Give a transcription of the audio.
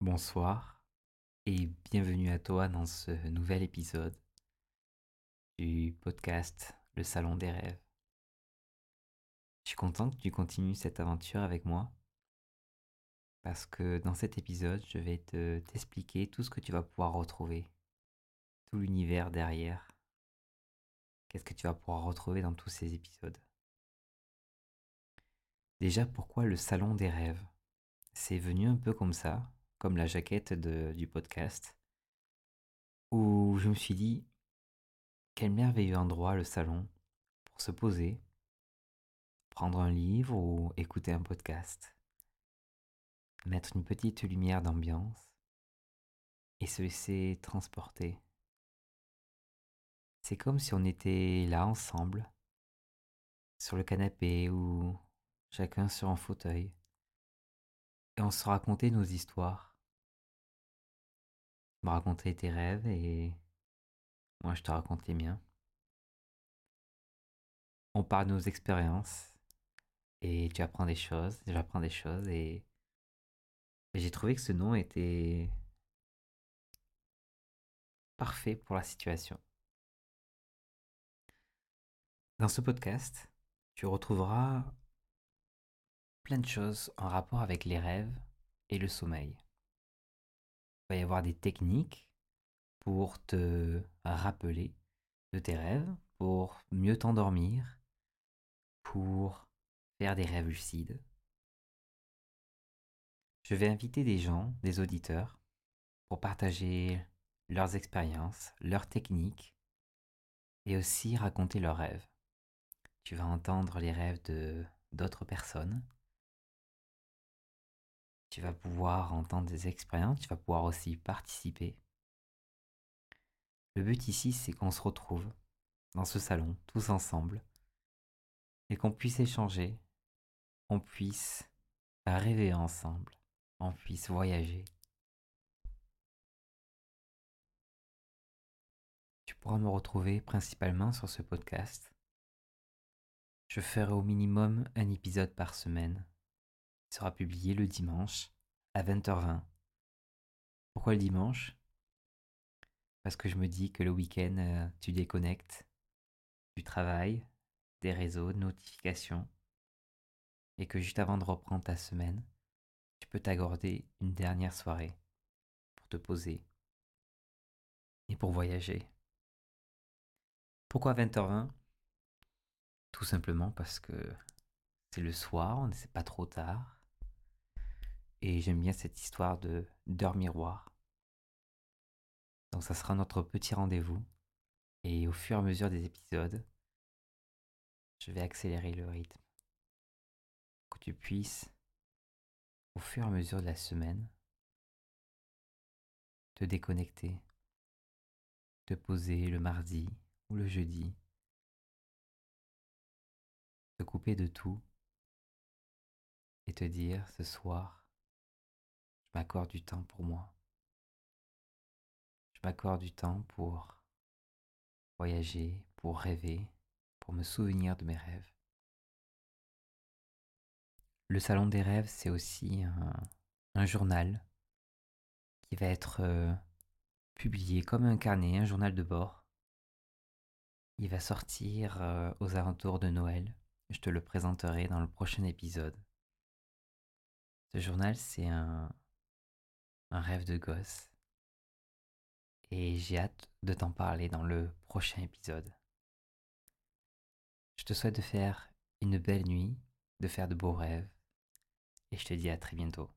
Bonsoir et bienvenue à toi dans ce nouvel épisode du podcast Le Salon des Rêves. Je suis content que tu continues cette aventure avec moi parce que dans cet épisode, je vais te t'expliquer tout ce que tu vas pouvoir retrouver, tout l'univers derrière. Qu'est-ce que tu vas pouvoir retrouver dans tous ces épisodes? Déjà, pourquoi le Salon des Rêves? C'est venu un peu comme ça, comme la jaquette du podcast, où je me suis dit, quel merveilleux endroit le salon pour se poser, prendre un livre ou écouter un podcast, mettre une petite lumière d'ambiance et se laisser transporter. C'est comme si on était là ensemble, sur le canapé ou chacun sur un fauteuil, et on se racontait nos histoires me raconter tes rêves et moi je te raconte les miens. On parle de nos expériences et tu apprends des choses, j'apprends des choses et, j'ai trouvé que ce nom était parfait pour la situation. Dans ce podcast, tu retrouveras plein de choses en rapport avec les rêves et le sommeil. Il va y avoir des techniques pour te rappeler de tes rêves, pour mieux t'endormir, pour faire des rêves lucides. Je vais inviter des gens, des auditeurs, pour partager leurs expériences, leurs techniques et aussi raconter leurs rêves. Tu vas entendre les rêves de d'autres personnes tu vas pouvoir entendre des expériences, tu vas pouvoir aussi participer. Le but ici, c'est qu'on se retrouve dans ce salon, tous ensemble, et qu'on puisse échanger, qu'on puisse rêver ensemble, qu'on puisse voyager. Tu pourras me retrouver principalement sur ce podcast. Je ferai au minimum un épisode par semaine sera publié le dimanche à 20h20. Pourquoi le dimanche? Parce que je me dis que le week-end, euh, tu déconnectes du travail, des réseaux, de notifications, et que juste avant de reprendre ta semaine, tu peux t'accorder une dernière soirée pour te poser et pour voyager. Pourquoi 20h20 Tout simplement parce que c'est le soir, on n'est pas trop tard. Et j'aime bien cette histoire de d'heure miroir. Donc ça sera notre petit rendez-vous. Et au fur et à mesure des épisodes, je vais accélérer le rythme. Que tu puisses, au fur et à mesure de la semaine, te déconnecter, te poser le mardi ou le jeudi, te couper de tout et te dire ce soir, m'accorde du temps pour moi. Je m'accorde du temps pour voyager, pour rêver, pour me souvenir de mes rêves. Le salon des rêves, c'est aussi un, journal qui va être euh, publié comme un carnet, un journal de bord. Il va sortir euh, aux alentours de Noël. Je te le présenterai dans le prochain épisode. Ce journal, c'est un, un rêve de gosse. Et j'ai hâte de t'en parler dans le prochain épisode. Je te souhaite de faire une belle nuit, de faire de beaux rêves, et je te dis à très bientôt.